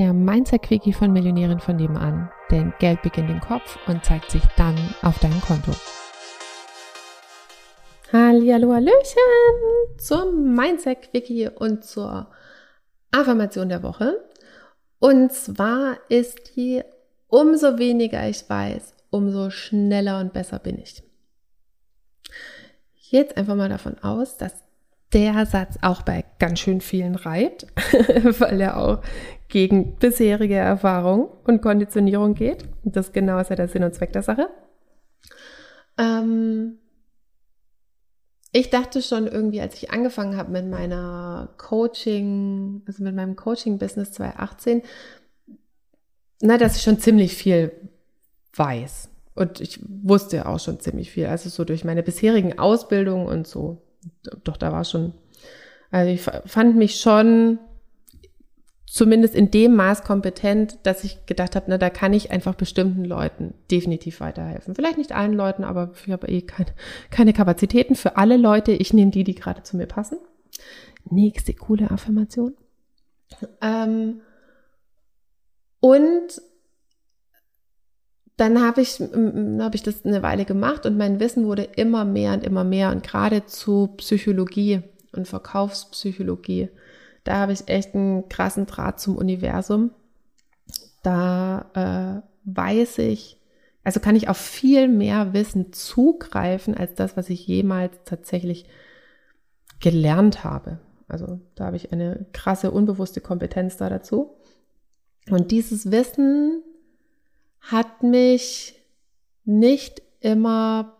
der Mindset-Quickie von Millionären von nebenan. Denn Geld beginnt im Kopf und zeigt sich dann auf deinem Konto. Hallihallo, Hallöchen zum Mindset-Quickie und zur Affirmation der Woche. Und zwar ist die, umso weniger ich weiß, umso schneller und besser bin ich. Jetzt einfach mal davon aus, dass der Satz auch bei ganz schön vielen reibt, weil er auch gegen bisherige Erfahrung und Konditionierung geht. Und das genau ist ja der Sinn und Zweck der Sache. Ähm ich dachte schon irgendwie, als ich angefangen habe mit meiner Coaching, also mit meinem Coaching-Business 2018, na, dass ich schon ziemlich viel weiß. Und ich wusste ja auch schon ziemlich viel. Also so durch meine bisherigen Ausbildungen und so. Doch, da war schon, also ich fand mich schon zumindest in dem Maß kompetent, dass ich gedacht habe, na, da kann ich einfach bestimmten Leuten definitiv weiterhelfen. Vielleicht nicht allen Leuten, aber ich habe eh keine, keine Kapazitäten für alle Leute. Ich nehme die, die gerade zu mir passen. Nächste coole Affirmation. Ähm, und dann habe ich, hab ich das eine Weile gemacht und mein Wissen wurde immer mehr und immer mehr und gerade zu Psychologie und Verkaufspsychologie da habe ich echt einen krassen Draht zum Universum. Da äh, weiß ich, also kann ich auf viel mehr Wissen zugreifen als das, was ich jemals tatsächlich gelernt habe. Also da habe ich eine krasse unbewusste Kompetenz da dazu. Und dieses Wissen hat mich nicht immer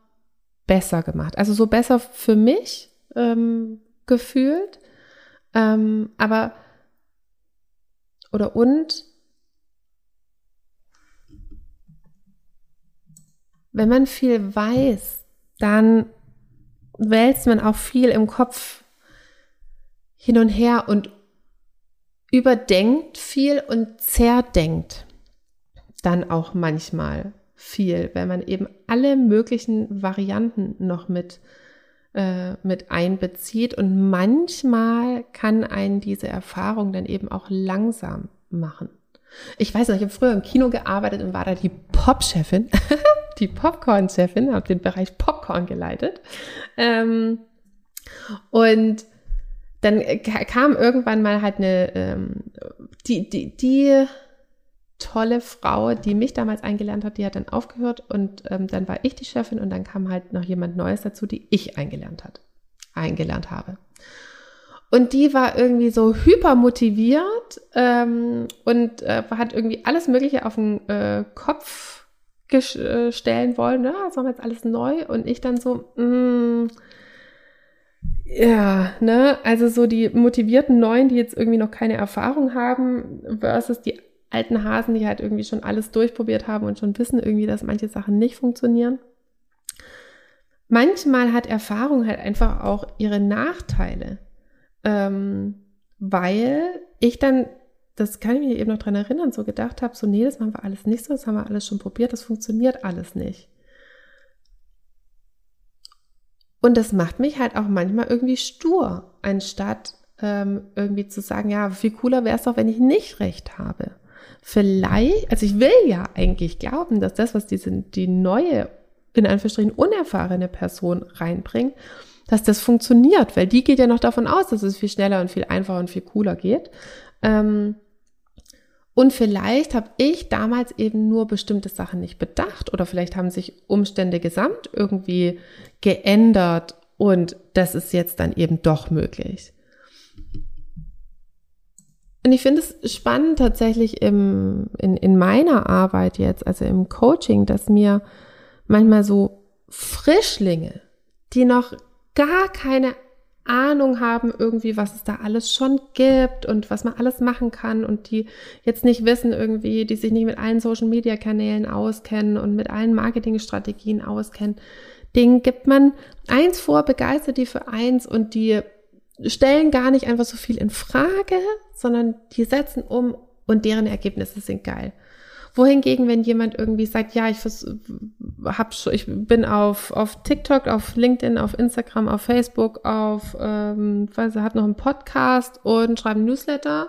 besser gemacht. Also so besser für mich ähm, gefühlt, ähm, aber, oder und, wenn man viel weiß, dann wälzt man auch viel im Kopf hin und her und überdenkt viel und zerdenkt dann auch manchmal viel, wenn man eben alle möglichen Varianten noch mit äh, mit einbezieht. Und manchmal kann einen diese Erfahrung dann eben auch langsam machen. Ich weiß noch, ich habe früher im Kino gearbeitet und war da die Pop-Chefin, die Popcorn-Chefin, habe den Bereich Popcorn geleitet. Ähm, und dann kam irgendwann mal halt eine, ähm, die, die, die tolle Frau, die mich damals eingelernt hat, die hat dann aufgehört und ähm, dann war ich die Chefin und dann kam halt noch jemand Neues dazu, die ich eingelernt hat, eingelernt habe. Und die war irgendwie so hyper motiviert ähm, und äh, hat irgendwie alles Mögliche auf den äh, Kopf äh, stellen wollen. Ne? Das war jetzt alles neu und ich dann so, mm, ja, ne, also so die motivierten Neuen, die jetzt irgendwie noch keine Erfahrung haben, versus die alten Hasen, die halt irgendwie schon alles durchprobiert haben und schon wissen irgendwie, dass manche Sachen nicht funktionieren. Manchmal hat Erfahrung halt einfach auch ihre Nachteile, ähm, weil ich dann, das kann ich mich eben noch dran erinnern, so gedacht habe, so nee, das machen wir alles nicht so, das haben wir alles schon probiert, das funktioniert alles nicht. Und das macht mich halt auch manchmal irgendwie stur, anstatt ähm, irgendwie zu sagen, ja, viel cooler wäre es doch, wenn ich nicht recht habe vielleicht, also ich will ja eigentlich glauben, dass das, was diese, die neue, in Anführungsstrichen unerfahrene Person reinbringt, dass das funktioniert, weil die geht ja noch davon aus, dass es viel schneller und viel einfacher und viel cooler geht. Ähm, und vielleicht habe ich damals eben nur bestimmte Sachen nicht bedacht oder vielleicht haben sich Umstände gesamt irgendwie geändert und das ist jetzt dann eben doch möglich. Und ich finde es spannend tatsächlich im, in, in meiner Arbeit jetzt, also im Coaching, dass mir manchmal so Frischlinge, die noch gar keine Ahnung haben irgendwie, was es da alles schon gibt und was man alles machen kann und die jetzt nicht wissen irgendwie, die sich nicht mit allen Social Media Kanälen auskennen und mit allen Marketingstrategien auskennen. Denen gibt man eins vor, begeistert die für eins und die stellen gar nicht einfach so viel in Frage, sondern die setzen um und deren Ergebnisse sind geil. Wohingegen, wenn jemand irgendwie sagt, ja, ich, hab, ich bin auf, auf TikTok, auf LinkedIn, auf Instagram, auf Facebook, auf, ähm, weiß, hat noch einen Podcast und schreibt einen Newsletter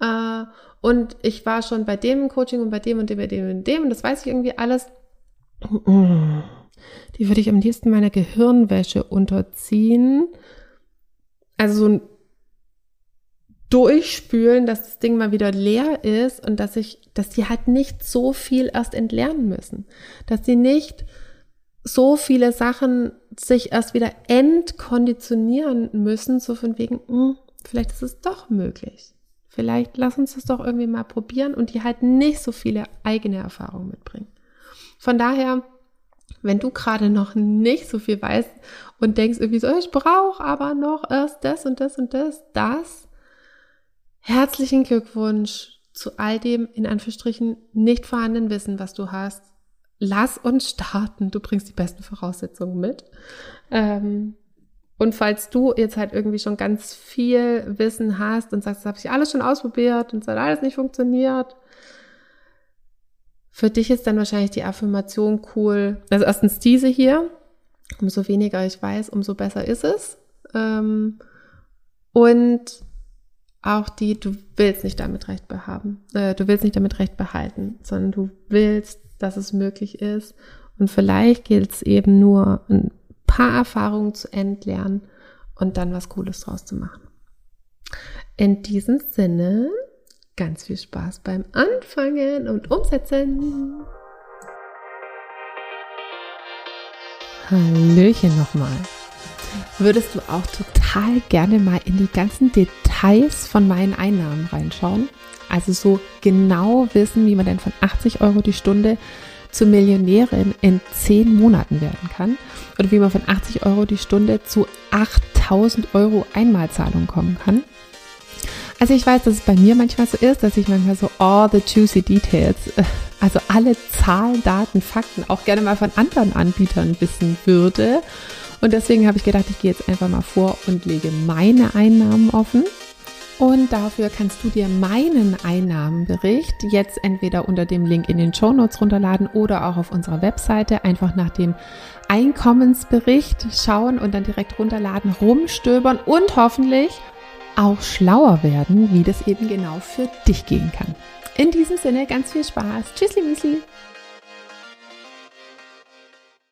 äh, und ich war schon bei dem Coaching und bei dem und dem und dem und dem und das weiß ich irgendwie alles. Die würde ich am liebsten meiner Gehirnwäsche unterziehen. Also so ein Durchspülen, dass das Ding mal wieder leer ist und dass ich, dass die halt nicht so viel erst entlernen müssen. Dass sie nicht so viele Sachen sich erst wieder entkonditionieren müssen, so von wegen, mh, hm, vielleicht ist es doch möglich. Vielleicht lass uns das doch irgendwie mal probieren und die halt nicht so viele eigene Erfahrungen mitbringen. Von daher, wenn du gerade noch nicht so viel weißt und denkst irgendwie so, ich brauche aber noch erst das und das und das, das, herzlichen Glückwunsch zu all dem in Anführungsstrichen nicht vorhandenen Wissen, was du hast. Lass uns starten. Du bringst die besten Voraussetzungen mit. Ähm, und falls du jetzt halt irgendwie schon ganz viel Wissen hast und sagst, das habe ich alles schon ausprobiert und es hat alles nicht funktioniert, für dich ist dann wahrscheinlich die Affirmation cool. Also erstens diese hier. Umso weniger ich weiß, umso besser ist es. Ähm, und auch die, du willst nicht damit recht behaben, äh, du willst nicht damit recht behalten, sondern du willst, dass es möglich ist. Und vielleicht gilt es eben nur ein paar Erfahrungen zu entlernen und dann was Cooles draus zu machen. In diesem Sinne, ganz viel Spaß beim Anfangen und Umsetzen. Hallöchen nochmal. Würdest du auch total gerne mal in die ganzen Details von meinen Einnahmen reinschauen? Also so genau wissen, wie man denn von 80 Euro die Stunde zur Millionärin in zehn Monaten werden kann oder wie man von 80 Euro die Stunde zu 8000 Euro Einmalzahlung kommen kann. Also ich weiß, dass es bei mir manchmal so ist, dass ich manchmal so all the juicy details, äh, also alle Zahlen, Daten, Fakten auch gerne mal von anderen Anbietern wissen würde. Und deswegen habe ich gedacht, ich gehe jetzt einfach mal vor und lege meine Einnahmen offen und dafür kannst du dir meinen Einnahmenbericht jetzt entweder unter dem Link in den Show Notes runterladen oder auch auf unserer Webseite einfach nach dem Einkommensbericht schauen und dann direkt runterladen, rumstöbern und hoffentlich auch schlauer werden, wie das eben genau für dich gehen kann. In diesem Sinne ganz viel Spaß. Tschüssli, Müsli.